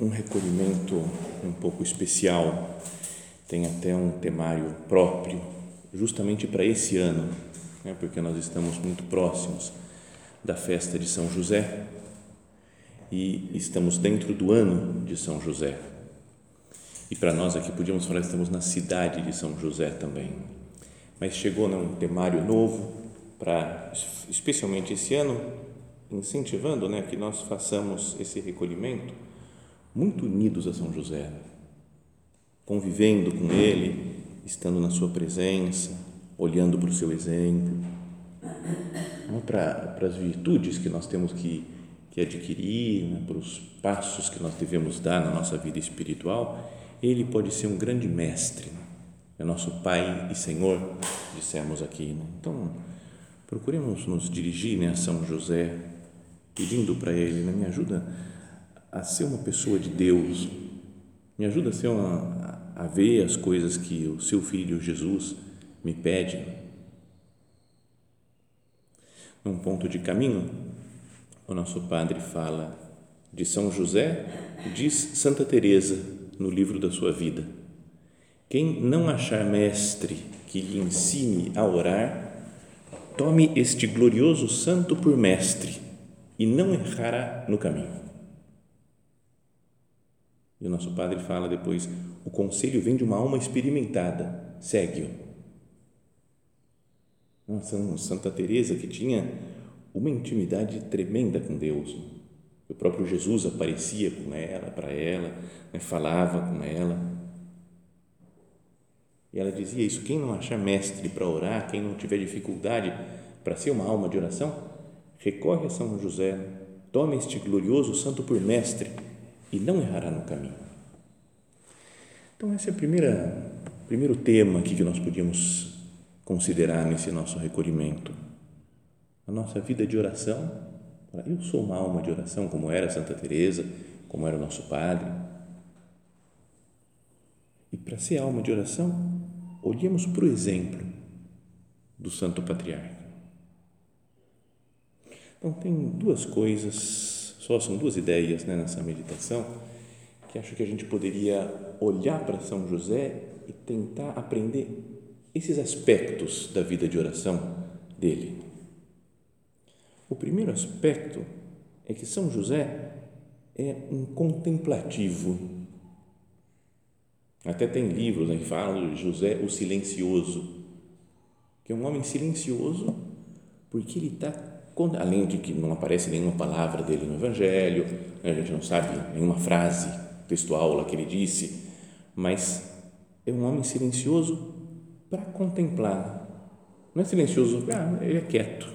um recolhimento um pouco especial, tem até um temário próprio, justamente para esse ano, né, porque nós estamos muito próximos da festa de São José e estamos dentro do ano de São José. E para nós aqui podíamos falar que estamos na cidade de São José também. Mas chegou né, um temário novo para, especialmente esse ano, incentivando né, que nós façamos esse recolhimento muito unidos a São José, convivendo com ele, estando na sua presença, olhando para o seu exemplo, para, para as virtudes que nós temos que, que adquirir, né, para os passos que nós devemos dar na nossa vida espiritual, ele pode ser um grande mestre, né? é nosso Pai e Senhor, dissemos aqui. Né? Então, procuremos nos dirigir né, a São José, pedindo para ele, né, me ajuda a ser uma pessoa de Deus, me ajuda a, ser uma, a ver as coisas que o seu filho Jesus me pede. Num ponto de caminho, o nosso padre fala de São José, diz Santa Teresa no livro da sua vida. Quem não achar mestre que lhe ensine a orar, tome este glorioso santo por mestre e não errará no caminho. E o nosso padre fala depois: o conselho vem de uma alma experimentada, segue-o. Santa Teresa que tinha uma intimidade tremenda com Deus. O próprio Jesus aparecia com ela, para ela, né, falava com ela. E ela dizia isso: quem não achar mestre para orar, quem não tiver dificuldade para ser uma alma de oração, recorre a São José, tome este glorioso santo por mestre e não errará no caminho. Então, esse é o primeiro tema aqui que nós podíamos considerar nesse nosso recolhimento. A nossa vida de oração. Eu sou uma alma de oração, como era Santa Teresa, como era o nosso Padre. E para ser alma de oração, olhemos para o exemplo do Santo Patriarca. Então, tem duas coisas só são duas ideias né, nessa meditação que acho que a gente poderia olhar para São José e tentar aprender esses aspectos da vida de oração dele. O primeiro aspecto é que São José é um contemplativo. Até tem livros né, que falam de José o silencioso, que é um homem silencioso porque ele está além de que não aparece nenhuma palavra dele no Evangelho, né, a gente não sabe nenhuma frase textual lá que ele disse, mas é um homem silencioso para contemplar. Não é silencioso, ah, ele é quieto.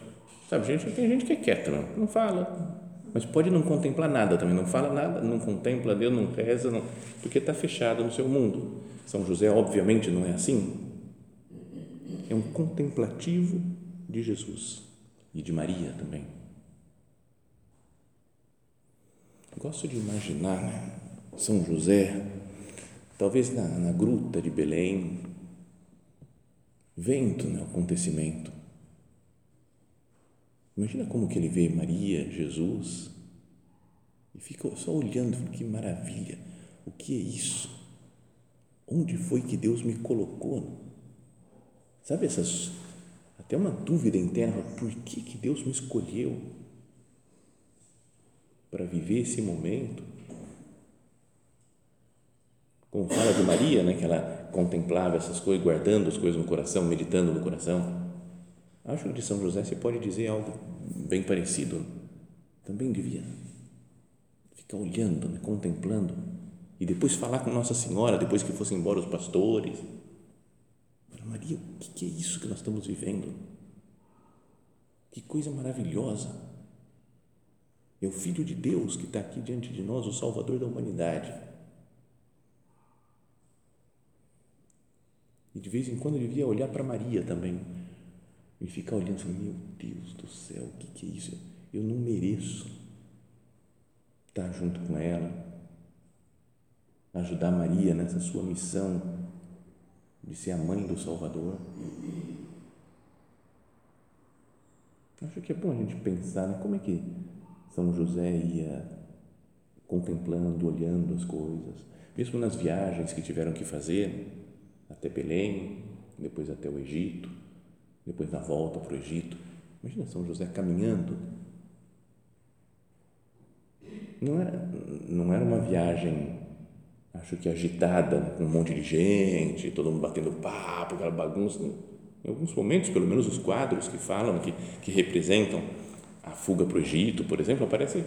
Sabe, gente, tem gente que é quieta, não, não fala, mas pode não contemplar nada também, não fala nada, não contempla Deus, não reza, não, porque está fechado no seu mundo. São José, obviamente, não é assim. É um contemplativo de Jesus e de Maria também. Gosto de imaginar né? São José, talvez na, na gruta de Belém, vento no né, acontecimento. Imagina como que ele vê Maria, Jesus, e fica só olhando, que maravilha, o que é isso? Onde foi que Deus me colocou? Sabe essas até uma dúvida interna, por que, que Deus me escolheu para viver esse momento? Como fala de Maria, né, que ela contemplava essas coisas, guardando as coisas no coração, meditando no coração. Acho que de São José você pode dizer algo bem parecido. Também devia ficar olhando, né, contemplando e depois falar com Nossa Senhora, depois que fossem embora os pastores. Maria, o que é isso que nós estamos vivendo? Que coisa maravilhosa! É o Filho de Deus que está aqui diante de nós, o Salvador da humanidade. E de vez em quando eu devia olhar para Maria também e ficar olhando falar, meu Deus do céu, o que, que é isso? Eu não mereço estar junto com ela, ajudar Maria nessa sua missão de ser a mãe do Salvador. Acho que é bom a gente pensar né, como é que São José ia contemplando, olhando as coisas, mesmo nas viagens que tiveram que fazer até Belém, depois até o Egito, depois na volta para o Egito. Imagina São José caminhando. Não era, não era uma viagem, acho que agitada, com um monte de gente, todo mundo batendo papo, aquela bagunça. Em alguns momentos, pelo menos os quadros que falam, que, que representam a fuga para o Egito, por exemplo, aparece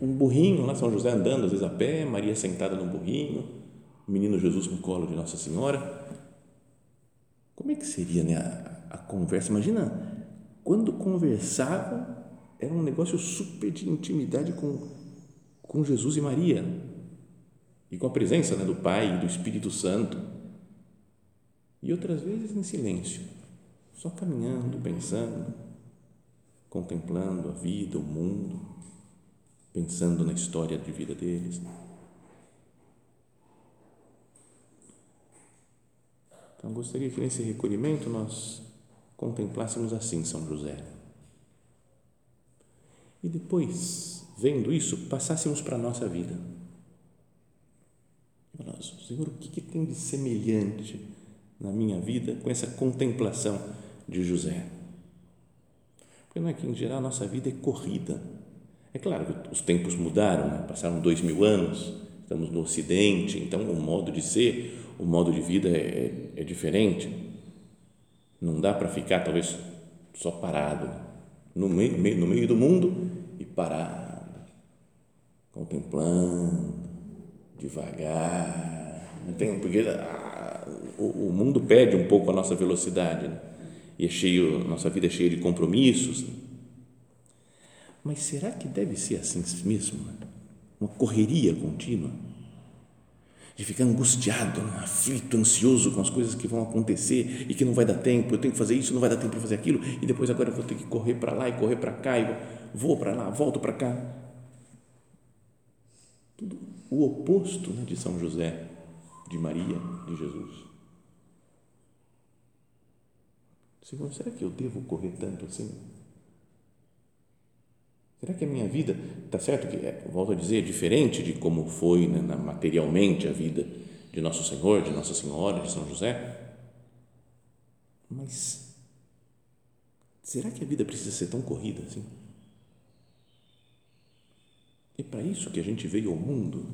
um burrinho lá, São José andando, às vezes a pé, Maria sentada no burrinho, o menino Jesus no colo de Nossa Senhora. Como é que seria né, a, a conversa? Imagina, quando conversavam, era um negócio super de intimidade com, com Jesus e Maria e com a presença né, do Pai e do Espírito Santo. E outras vezes em silêncio, só caminhando, pensando, contemplando a vida, o mundo, pensando na história de vida deles. Então, gostaria que nesse recolhimento nós contemplássemos assim São José. E depois, vendo isso, passássemos para a nossa vida. Senhor, o que, que tem de semelhante na minha vida com essa contemplação de José? Porque não é que, em geral, a nossa vida é corrida. É claro que os tempos mudaram, né? passaram dois mil anos, estamos no Ocidente, então o modo de ser o modo de vida é, é, é diferente. Não dá para ficar, talvez, só parado no meio, no meio do mundo e parado, contemplando, devagar. Não tem, porque ah, o, o, mundo pede um pouco a nossa velocidade né? e é cheio, nossa vida é cheia de compromissos. Mas será que deve ser assim mesmo? Uma correria contínua? de ficar angustiado, aflito, ansioso com as coisas que vão acontecer e que não vai dar tempo, eu tenho que fazer isso, não vai dar tempo para fazer aquilo, e depois agora eu vou ter que correr para lá e correr para cá, e vou para lá, volto para cá. Tudo o oposto né, de São José, de Maria, de Jesus. Senhor, será que eu devo correr tanto assim? Será que a minha vida, está certo que, é, volto a dizer, diferente de como foi né, materialmente a vida de Nosso Senhor, de Nossa Senhora, de São José? Mas será que a vida precisa ser tão corrida assim? É para isso que a gente veio ao mundo?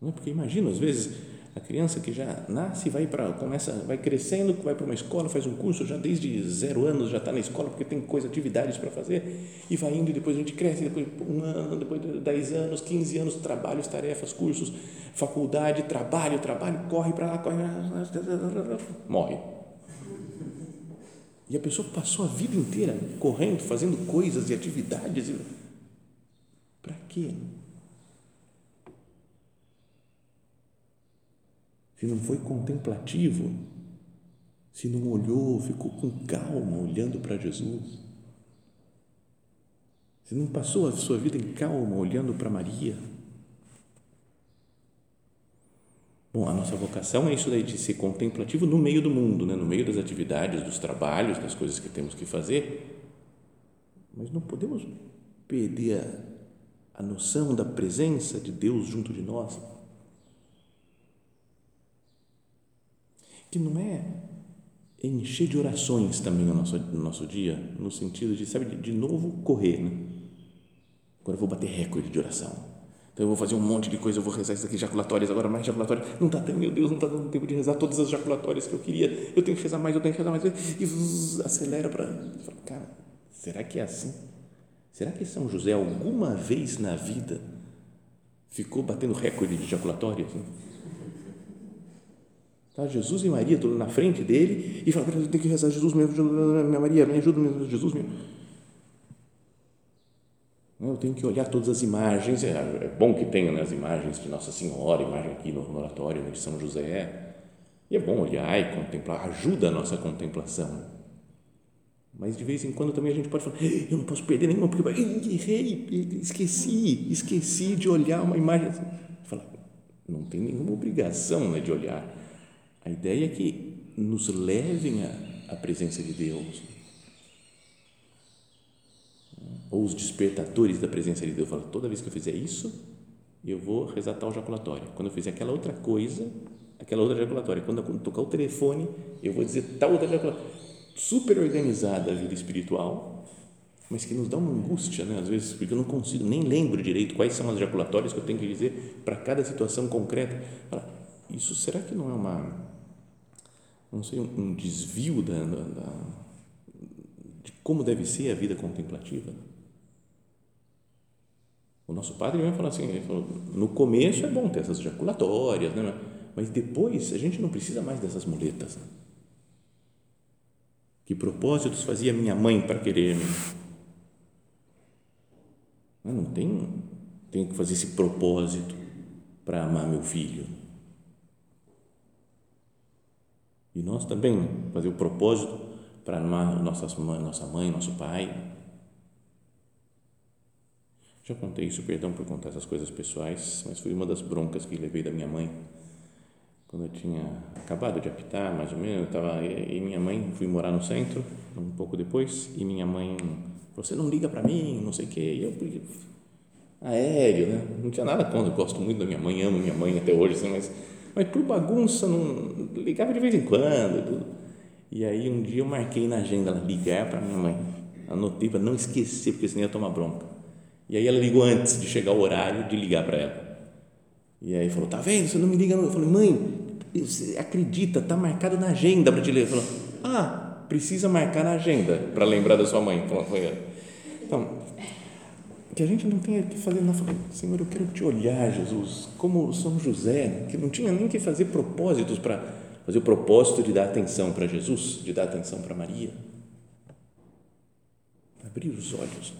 Não é? Porque imagina, às vezes, a criança que já nasce, vai para, começa, vai crescendo, vai para uma escola, faz um curso, já desde zero anos já está na escola porque tem coisas, atividades para fazer e vai indo e depois a gente cresce, depois um ano, depois de dez anos, quinze anos, trabalhos, tarefas, cursos, faculdade, trabalho, trabalho, corre para lá, corre, morre. E a pessoa passou a vida inteira correndo, fazendo coisas e atividades. Para quê? se não foi contemplativo, se não olhou, ficou com calma olhando para Jesus, se não passou a sua vida em calma olhando para Maria. Bom, a nossa vocação é isso daí de ser contemplativo no meio do mundo, né? no meio das atividades, dos trabalhos, das coisas que temos que fazer, mas não podemos perder a, a noção da presença de Deus junto de nós que não é encher de orações também o nosso, o nosso dia, no sentido de, sabe, de, novo correr. Né? Agora eu vou bater recorde de oração. Então eu vou fazer um monte de coisa, eu vou rezar isso aqui, jaculatórias, agora mais jaculatórias. Não está meu Deus, não está dando tempo de rezar todas as jaculatórias que eu queria. Eu tenho que rezar mais, eu tenho que rezar mais. E zzz, acelera para. Cara, será que é assim? Será que São José alguma vez na vida ficou batendo recorde de jaculatórias? Tá, Jesus e Maria, tudo na frente dele, e fala: Eu tenho que rezar, Jesus, me ajuda, minha Maria, me ajuda, Jesus, me eu tenho que olhar todas as imagens. É, é bom que tenha né, as imagens de Nossa Senhora, imagem aqui no, oratório né, de São José. E é bom olhar e contemplar, ajuda a nossa contemplação. Mas de vez em quando também a gente pode falar: eu não posso perder nenhuma, porque errei, esqueci, esqueci de olhar uma imagem. Fala, não tem nenhuma obrigação né, de olhar. A ideia é que nos levem à presença de Deus ou os despertadores da presença de Deus. Fala, toda vez que eu fizer isso, eu vou rezar tal jaculatória. Quando eu fizer aquela outra coisa, aquela outra jaculatória. Quando eu tocar o telefone, eu vou dizer tal outra jaculatória. Super organizada a vida espiritual, mas que nos dá uma angústia, né? às vezes, porque eu não consigo, nem lembro direito quais são as jaculatórias que eu tenho que dizer para cada situação concreta. Fala, isso será que não é uma, não sei, um desvio da, da, de como deve ser a vida contemplativa? O nosso padre vai falar assim, ele falou, no começo é bom ter essas ejaculatórias, né? mas depois a gente não precisa mais dessas muletas. Né? Que propósitos fazia minha mãe para querer-me? Não tem, tenho que fazer esse propósito para amar meu filho. E nós também fazer o propósito para amar nossas, nossa mãe, nosso pai, já contei isso, perdão por contar essas coisas pessoais, mas foi uma das broncas que levei da minha mãe. Quando eu tinha acabado de apitar, mais ou menos, eu estava e minha mãe fui morar no centro um pouco depois e minha mãe você não liga para mim, não sei o quê. E eu aéreo, né? Não tinha nada contra, gosto muito da minha mãe, amo minha mãe até hoje, assim, mas mas por bagunça não ligava de vez em quando, tudo. E aí um dia eu marquei na agenda ligar para minha mãe. Anotei para não esquecer, porque senão ia tomar bronca. E aí ela ligou antes de chegar o horário de ligar para ela. E aí falou: Tá vendo? Você não me liga. Não. Eu falei: Mãe, você acredita? Tá marcado na agenda para te ler. Falou: Ah, precisa marcar na agenda para lembrar da sua mãe. Então, que a gente não tenha que fazer nada. Senhor, eu quero te olhar, Jesus, como São José, que não tinha nem que fazer propósitos para fazer o propósito de dar atenção para Jesus, de dar atenção para Maria. Abrir os olhos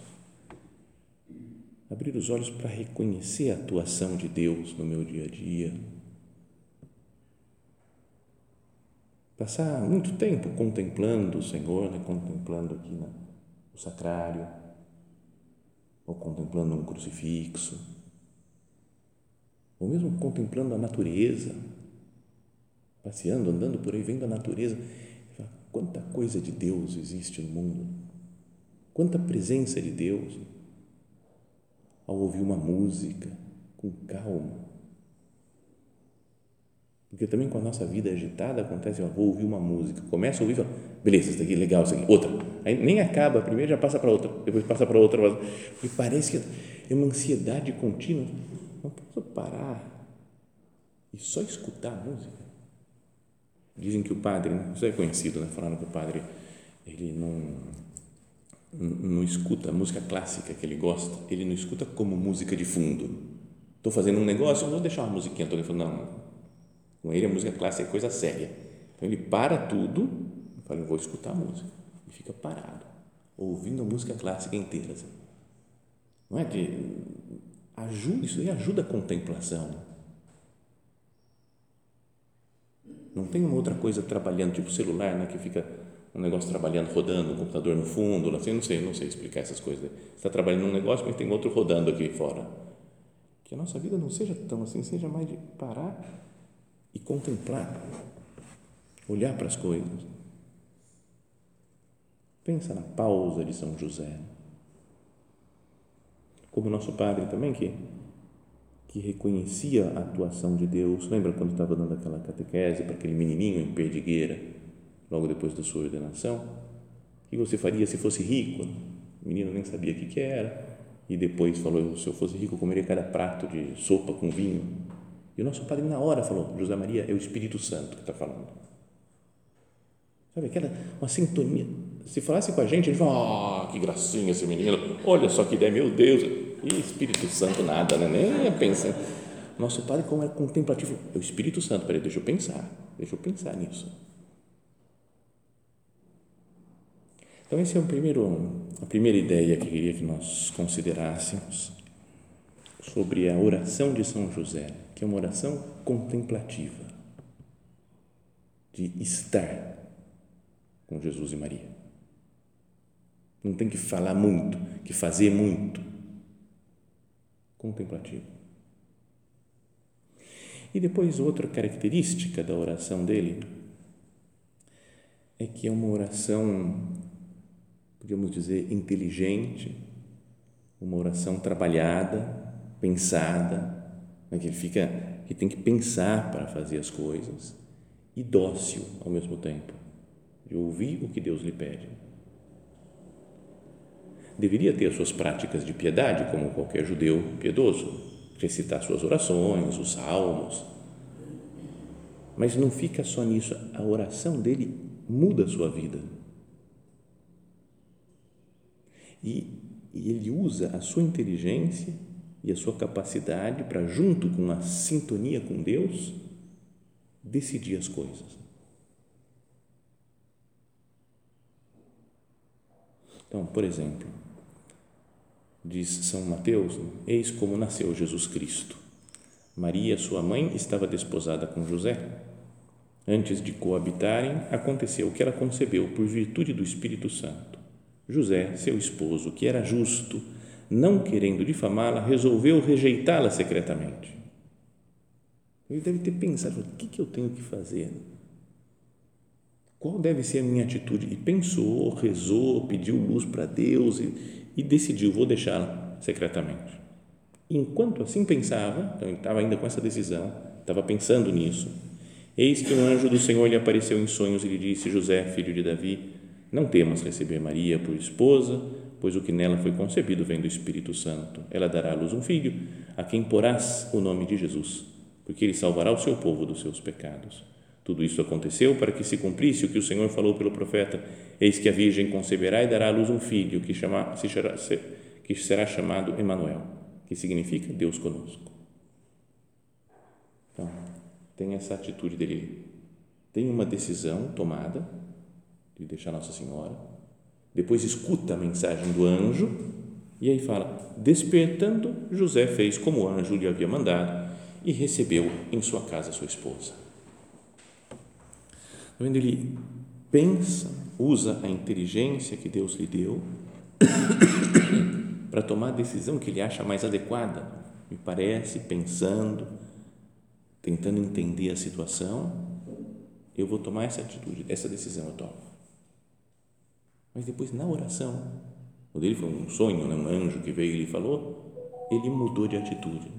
abrir os olhos para reconhecer a atuação de Deus no meu dia a dia. Passar muito tempo contemplando o Senhor, né? contemplando aqui no sacrário, ou contemplando um crucifixo, ou mesmo contemplando a natureza, passeando, andando por aí, vendo a natureza. Quanta coisa de Deus existe no mundo, quanta presença de Deus ao ouvir uma música com calma. Porque também com a nossa vida agitada acontece, ó, vou ouvir uma música, começa a ouvir, fala, beleza, isso daqui é legal, isso aqui, outra. Aí nem acaba, primeiro já passa para outra, depois passa para outra, porque parece que é uma ansiedade contínua. Não posso parar e só escutar a música. Dizem que o padre, né, isso é conhecido, né? Falaram que o padre ele não não escuta a música clássica que ele gosta, ele não escuta como música de fundo. Estou fazendo um negócio, vou deixar uma musiquinha. Estou falando, não, com ele a música clássica é coisa séria. Então ele para tudo e fala, eu vou escutar a música. E fica parado, ouvindo a música clássica inteira. Assim. Não é de ajuda, isso aí ajuda a contemplação. Não tem uma outra coisa trabalhando, tipo celular, né, que fica um negócio trabalhando, rodando, um computador no fundo, assim, não sei, não sei explicar essas coisas. Você está trabalhando num negócio, mas tem outro rodando aqui fora. Que a nossa vida não seja tão assim, seja mais de parar e contemplar, olhar para as coisas. Pensa na pausa de São José. Como nosso padre também, que, que reconhecia a atuação de Deus. Lembra quando estava dando aquela catequese para aquele menininho em Perdigueira? Logo depois da sua ordenação? O que você faria se fosse rico? O menino nem sabia o que, que era. e depois falou: se eu fosse rico, eu comeria cada prato de sopa com vinho. E o nosso padre, na hora, falou: José Maria, é o Espírito Santo que está falando. Sabe aquela, uma sintonia. Se falasse com a gente, gente fala: ah, que gracinha esse menino, olha só que ideia, meu Deus. E Espírito Santo, nada, né? nem ia pensar. Nosso padre, como era contemplativo, é o Espírito Santo. Peraí, deixa eu pensar, deixa eu pensar nisso. Então, esse é o primeiro, a primeira ideia que eu queria que nós considerássemos sobre a oração de São José, que é uma oração contemplativa, de estar com Jesus e Maria. Não tem que falar muito, que fazer muito. Contemplativo. E depois, outra característica da oração dele é que é uma oração podemos dizer, inteligente, uma oração trabalhada, pensada, né, que fica que tem que pensar para fazer as coisas e dócil ao mesmo tempo, de ouvir o que Deus lhe pede. Deveria ter as suas práticas de piedade, como qualquer judeu piedoso, recitar suas orações, os salmos. Mas não fica só nisso, a oração dele muda a sua vida e, e ele usa a sua inteligência e a sua capacidade para, junto com a sintonia com Deus, decidir as coisas. Então, por exemplo, diz São Mateus: Eis como nasceu Jesus Cristo. Maria, sua mãe, estava desposada com José. Antes de coabitarem, aconteceu que ela concebeu por virtude do Espírito Santo. José, seu esposo, que era justo, não querendo difamá-la, resolveu rejeitá-la secretamente. Ele deve ter pensado: o que, eu tenho que fazer? Qual deve ser a minha atitude? E pensou, rezou, pediu luz para Deus e, e decidiu: vou deixá-la secretamente. Enquanto assim pensava, então ele estava ainda com essa decisão, estava pensando nisso. Eis que um anjo do Senhor lhe apareceu em sonhos e lhe disse: José, filho de Davi, não temas receber Maria por esposa, pois o que nela foi concebido vem do Espírito Santo. Ela dará à luz um filho, a quem porás o nome de Jesus, porque ele salvará o seu povo dos seus pecados. Tudo isso aconteceu para que se cumprisse o que o Senhor falou pelo profeta: Eis que a Virgem conceberá e dará à luz um filho, que, chama, que será chamado Emanuel, que significa Deus conosco. Então, tem essa atitude dele. Tem uma decisão tomada de deixar Nossa Senhora. Depois escuta a mensagem do anjo e aí fala: Despertando, José fez como o anjo lhe havia mandado e recebeu em sua casa sua esposa. Tá vendo? Ele pensa, usa a inteligência que Deus lhe deu para tomar a decisão que ele acha mais adequada. Me parece, pensando, tentando entender a situação, eu vou tomar essa atitude, essa decisão eu tomo. Mas depois, na oração, o dele foi um sonho, né? um anjo que veio e lhe falou, ele mudou de atitude.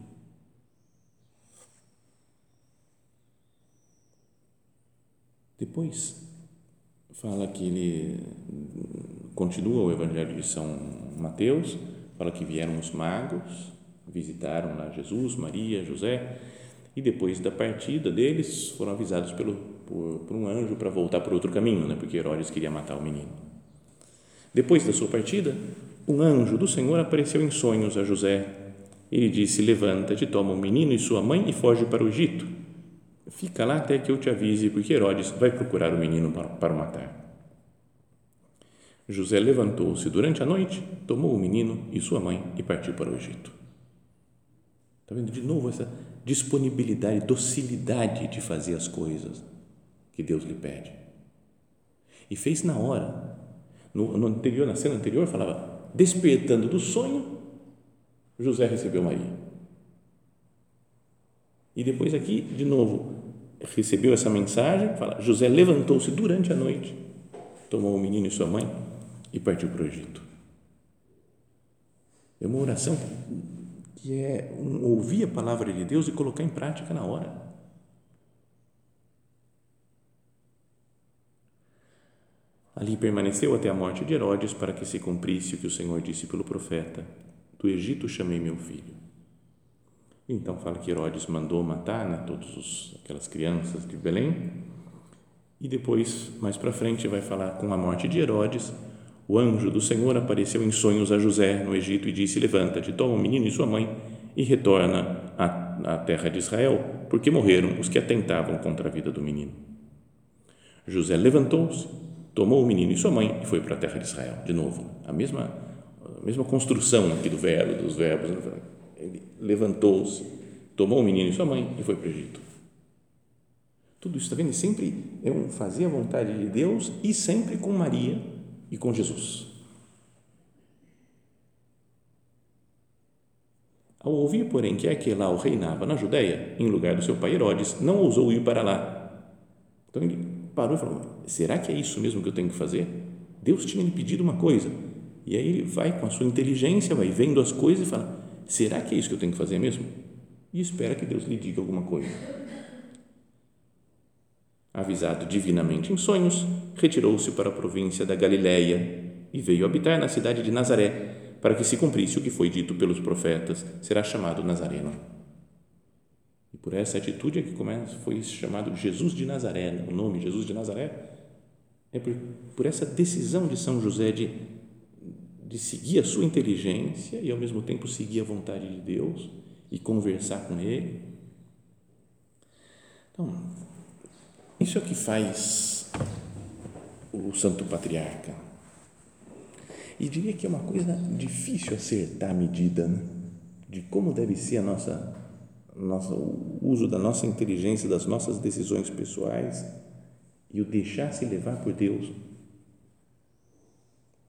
Depois, fala que ele continua o Evangelho de São Mateus, fala que vieram os magos, visitaram lá Jesus, Maria, José, e depois da partida deles foram avisados pelo, por, por um anjo para voltar por outro caminho, né? porque Herodes queria matar o menino. Depois da sua partida, um anjo do Senhor apareceu em sonhos a José. Ele disse: Levanta-te, toma o menino e sua mãe e foge para o Egito. Fica lá até que eu te avise, porque Herodes vai procurar o menino para, para o matar. José levantou-se durante a noite, tomou o menino e sua mãe e partiu para o Egito. Está vendo de novo essa disponibilidade, docilidade de fazer as coisas que Deus lhe pede. E fez na hora, no, no anterior, na cena anterior, falava: despertando do sonho, José recebeu Maria. E depois aqui, de novo, recebeu essa mensagem, fala: José levantou-se durante a noite, tomou o menino e sua mãe e partiu para o Egito. É uma oração que é um, ouvir a palavra de Deus e colocar em prática na hora. Ali permaneceu até a morte de Herodes para que se cumprisse o que o Senhor disse pelo profeta: do Egito chamei meu filho. Então fala que Herodes mandou matar né, todas aquelas crianças de Belém e depois, mais para frente, vai falar com a morte de Herodes, o anjo do Senhor apareceu em sonhos a José no Egito e disse: Levanta-te, toma o menino e sua mãe e retorna à, à terra de Israel, porque morreram os que atentavam contra a vida do menino. José levantou-se, tomou o menino e sua mãe e foi para a terra de Israel. De novo, a mesma, a mesma construção aqui do verbo, dos verbos. Né? Ele levantou-se, tomou o menino e sua mãe e foi para o Egito. Tudo isso, está vendo? Sempre é um fazer a vontade de Deus e sempre com Maria e com Jesus. Ao ouvir, porém, que Aquelau reinava na Judéia, em lugar do seu pai Herodes, não ousou ir para lá. Então ele parou e falou: será que é isso mesmo que eu tenho que fazer? Deus tinha lhe pedido uma coisa. E aí ele vai com a sua inteligência, vai vendo as coisas e fala: será que é isso que eu tenho que fazer mesmo? E espera que Deus lhe diga alguma coisa. Avisado divinamente em sonhos, retirou-se para a província da Galiléia e veio habitar na cidade de Nazaré, para que se cumprisse o que foi dito pelos profetas, será chamado Nazareno. E por essa atitude é que começa, foi chamado Jesus de Nazaré, né? o nome Jesus de Nazaré, é por, por essa decisão de São José de, de seguir a sua inteligência e ao mesmo tempo seguir a vontade de Deus e conversar com Ele. Então, isso é o que faz o Santo Patriarca. E diria que é uma coisa difícil acertar a medida né? de como deve ser a nossa, o uso da nossa inteligência, das nossas decisões pessoais e o deixar se levar por Deus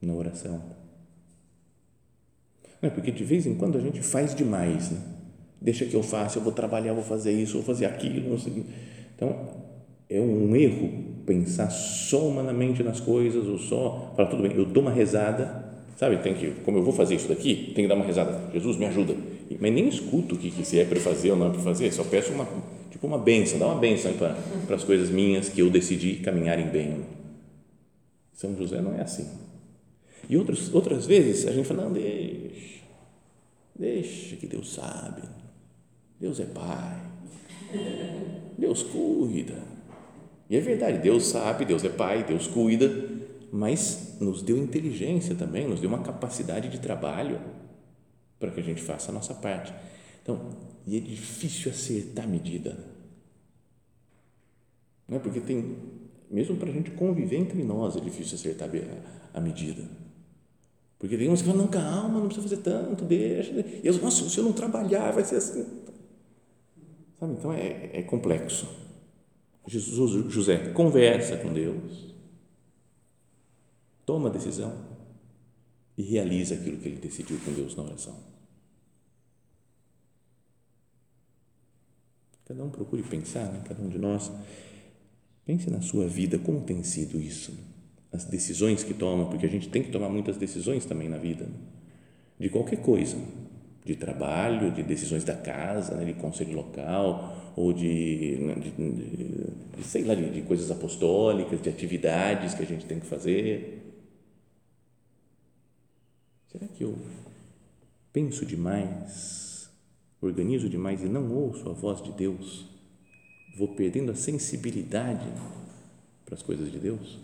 na oração. Não é porque de vez em quando a gente faz demais, né? deixa que eu faça, eu vou trabalhar, vou fazer isso, vou fazer aquilo. Então, é um erro pensar só humanamente nas coisas ou só falar tudo bem, eu dou uma rezada, sabe? Tem que, como eu vou fazer isso daqui, tem que dar uma rezada. Jesus me ajuda, mas nem escuto o que, que se é para fazer ou não é para fazer. Só peço uma tipo uma benção, dá uma benção para, para as coisas minhas que eu decidi caminharem bem. São José não é assim. E outras outras vezes a gente fala não deixa, deixa que Deus sabe, Deus é Pai, Deus cuida e é verdade, Deus sabe, Deus é Pai, Deus cuida, mas nos deu inteligência também, nos deu uma capacidade de trabalho para que a gente faça a nossa parte. Então, e é difícil acertar a medida. Não é? Porque tem, mesmo para a gente conviver entre nós, é difícil acertar a, a medida. Porque tem uns que falam, não, calma, não precisa fazer tanto, deixa. E eu, nossa, se eu não trabalhar, vai ser assim. Sabe? Então, é, é complexo. Jesus, José conversa com Deus, toma a decisão e realiza aquilo que ele decidiu com Deus na oração. Cada um procure pensar, né? cada um de nós, pense na sua vida, como tem sido isso, as decisões que toma, porque a gente tem que tomar muitas decisões também na vida, né? de qualquer coisa, de trabalho, de decisões da casa, né? de conselho local, ou de, né, de, de, de sei lá, de, de coisas apostólicas, de atividades que a gente tem que fazer. Será que eu penso demais, organizo demais e não ouço a voz de Deus? Vou perdendo a sensibilidade para as coisas de Deus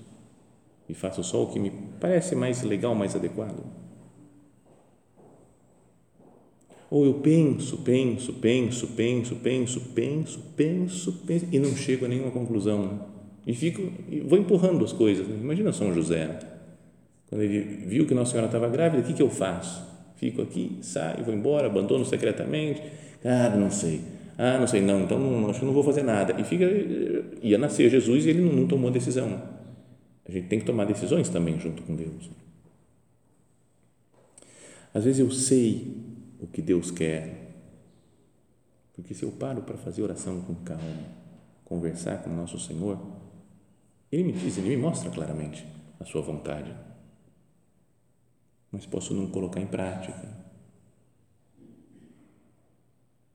e faço só o que me parece mais legal, mais adequado? Ou eu penso, penso, penso, penso, penso, penso, penso, penso e não chego a nenhuma conclusão. E fico, vou empurrando as coisas. Né? Imagina São José, né? quando ele viu que Nossa Senhora estava grávida, o que, que eu faço? Fico aqui, saio, vou embora, abandono secretamente. Cara, não sei. Ah, não sei, não, então não, acho que não vou fazer nada. E fica, ia nascer Jesus e ele não, não tomou decisão. A gente tem que tomar decisões também junto com Deus. Às vezes eu sei o que Deus quer. Porque se eu paro para fazer oração com calma, conversar com o nosso Senhor, Ele me diz, Ele me mostra claramente a Sua vontade. Mas posso não colocar em prática.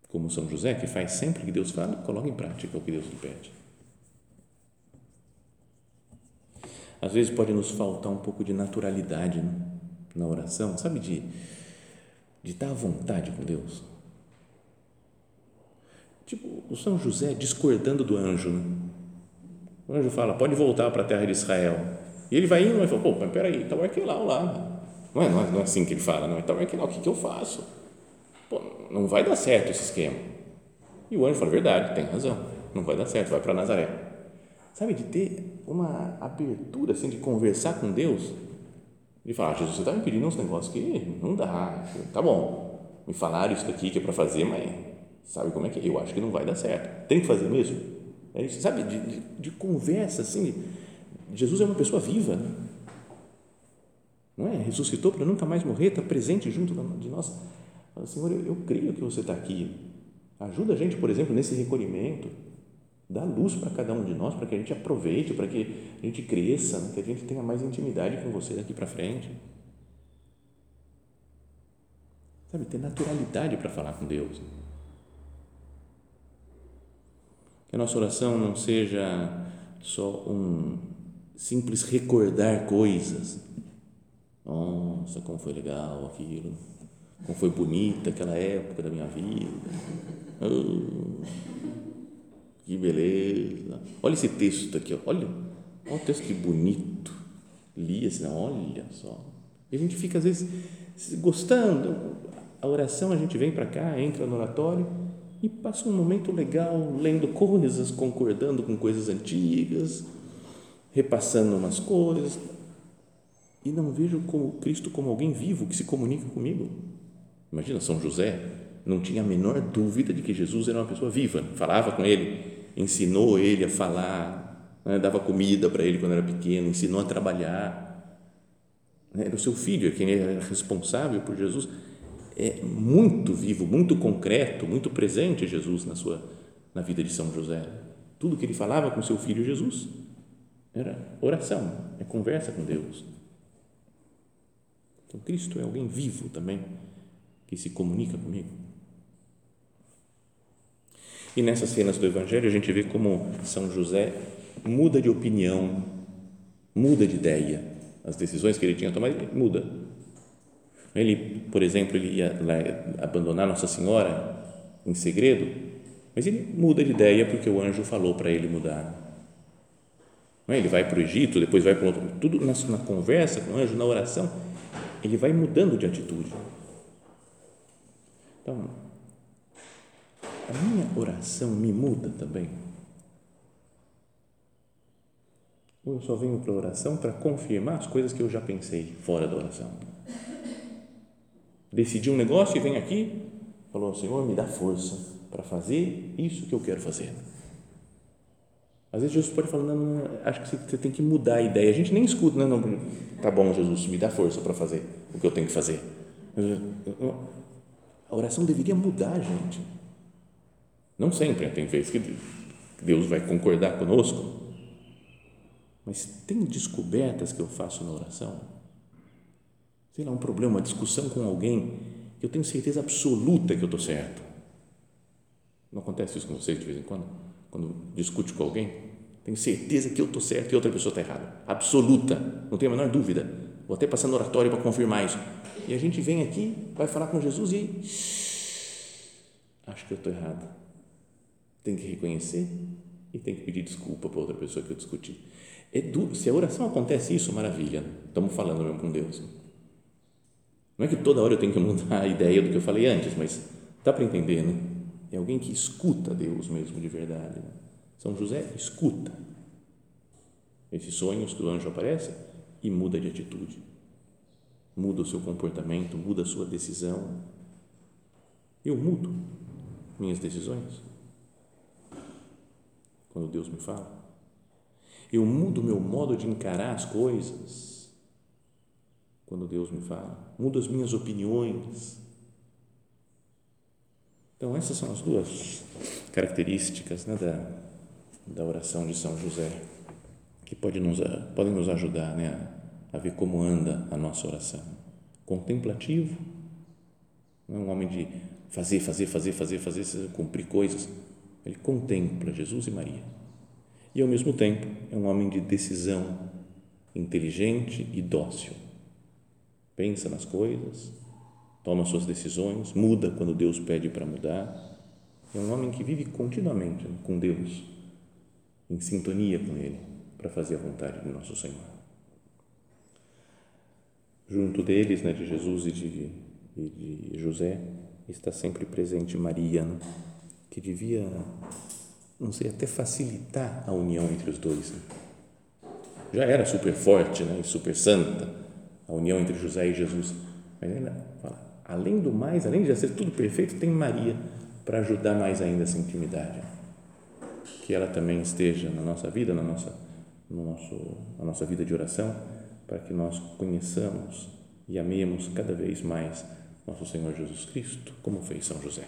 Como São José, que faz sempre que Deus fala, coloca em prática o que Deus lhe pede. Às vezes pode nos faltar um pouco de naturalidade né? na oração, sabe? De de estar à vontade com Deus. Tipo, o São José discordando do anjo. Né? O anjo fala: pode voltar para a terra de Israel. E ele vai indo e fala: pô, mas peraí, está o Arquelau lá. Não é, não, é, não é assim que ele fala, não. Está o Arquelau, o que, que eu faço? Pô, não vai dar certo esse esquema. E o anjo fala: verdade, tem razão, não vai dar certo, vai para Nazaré. Sabe, de ter uma abertura, assim, de conversar com Deus. Ele fala: ah, Jesus, você está me pedindo uns negócios que não dá. Tá bom, me falaram isso daqui que é para fazer, mas sabe como é que é? Eu acho que não vai dar certo. Tem que fazer mesmo? É isso, sabe, de, de, de conversa, assim. Jesus é uma pessoa viva, né? Não é? Ressuscitou para nunca mais morrer, está presente junto de nós. Fala, Senhor, eu, eu creio que você está aqui. Ajuda a gente, por exemplo, nesse recolhimento. Dá luz para cada um de nós, para que a gente aproveite, para que a gente cresça, né? que a gente tenha mais intimidade com você daqui para frente. Sabe, ter naturalidade para falar com Deus. Que a nossa oração não seja só um simples recordar coisas. Nossa, como foi legal aquilo, como foi bonita aquela época da minha vida. Oh, que beleza. Olha esse texto aqui, olha, olha o texto que bonito. Li assim, olha só. E a gente fica às vezes gostando. A oração, a gente vem para cá, entra no oratório e passa um momento legal lendo coisas, concordando com coisas antigas, repassando umas coisas e não vejo como Cristo como alguém vivo que se comunica comigo. Imagina São José não tinha a menor dúvida de que Jesus era uma pessoa viva, falava com ele, ensinou ele a falar, né, dava comida para ele quando era pequeno, ensinou a trabalhar. Era o seu filho, é quem era responsável por Jesus. É muito vivo, muito concreto, muito presente Jesus na sua na vida de São José. Tudo que ele falava com seu filho Jesus era oração, é conversa com Deus. Então, Cristo é alguém vivo também, que se comunica comigo. E nessas cenas do Evangelho, a gente vê como São José muda de opinião, muda de ideia. As decisões que ele tinha tomado, ele muda. Ele, por exemplo, ele ia abandonar Nossa Senhora em segredo, mas ele muda de ideia porque o anjo falou para ele mudar. Ele vai para o Egito, depois vai para outro. Tudo na conversa com o anjo, na oração, ele vai mudando de atitude. Então, a minha oração me muda também. Ou eu só venho para a oração para confirmar as coisas que eu já pensei fora da oração. Decidi um negócio e vem aqui, falou, Senhor, me dá força para fazer isso que eu quero fazer. Às vezes Jesus pode falar, não, não, acho que você tem que mudar a ideia. A gente nem escuta, não, não tá bom, Jesus, me dá força para fazer o que eu tenho que fazer. A oração deveria mudar, gente. Não sempre, tem vezes que Deus vai concordar conosco, mas tem descobertas que eu faço na oração. Sei lá, um problema, uma discussão com alguém que eu tenho certeza absoluta que eu estou certo. Não acontece isso com vocês de vez em quando? Quando discute com alguém, tenho certeza que eu estou certo e outra pessoa está errada. Absoluta, não tenho a menor dúvida. Vou até passar no oratório para confirmar isso. E a gente vem aqui, vai falar com Jesus e acho que eu estou errado. Tem que reconhecer e tem que pedir desculpa para outra pessoa que eu discuti. É duro. Se a oração acontece isso, maravilha. Estamos falando mesmo com Deus. Não é que toda hora eu tenho que mudar a ideia do que eu falei antes, mas dá para entender, né? É alguém que escuta Deus mesmo de verdade. Né? São José escuta esses sonhos que o anjo aparece e muda de atitude. Muda o seu comportamento, muda a sua decisão. Eu mudo minhas decisões quando Deus me fala. Eu mudo meu modo de encarar as coisas quando Deus me fala. Mudo as minhas opiniões então, essas são as duas características né, da, da oração de São José, que pode nos, podem nos ajudar né, a, a ver como anda a nossa oração. Contemplativo, não é um homem de fazer, fazer, fazer, fazer, fazer, cumprir coisas. Ele contempla Jesus e Maria. E, ao mesmo tempo, é um homem de decisão inteligente e dócil. Pensa nas coisas, toma suas decisões, muda quando Deus pede para mudar. É um homem que vive continuamente com Deus, em sintonia com Ele, para fazer a vontade de nosso Senhor. Junto deles, né, de Jesus e de, e de José, está sempre presente Maria, né, que devia, não sei, até facilitar a união entre os dois. Né? Já era super forte né, e super santa a união entre José e Jesus, mas ainda fala, além do mais, além de já ser tudo perfeito, tem Maria para ajudar mais ainda essa intimidade. Que ela também esteja na nossa vida, na nossa, no nosso, na nossa vida de oração, para que nós conheçamos e amemos cada vez mais nosso Senhor Jesus Cristo, como fez São José.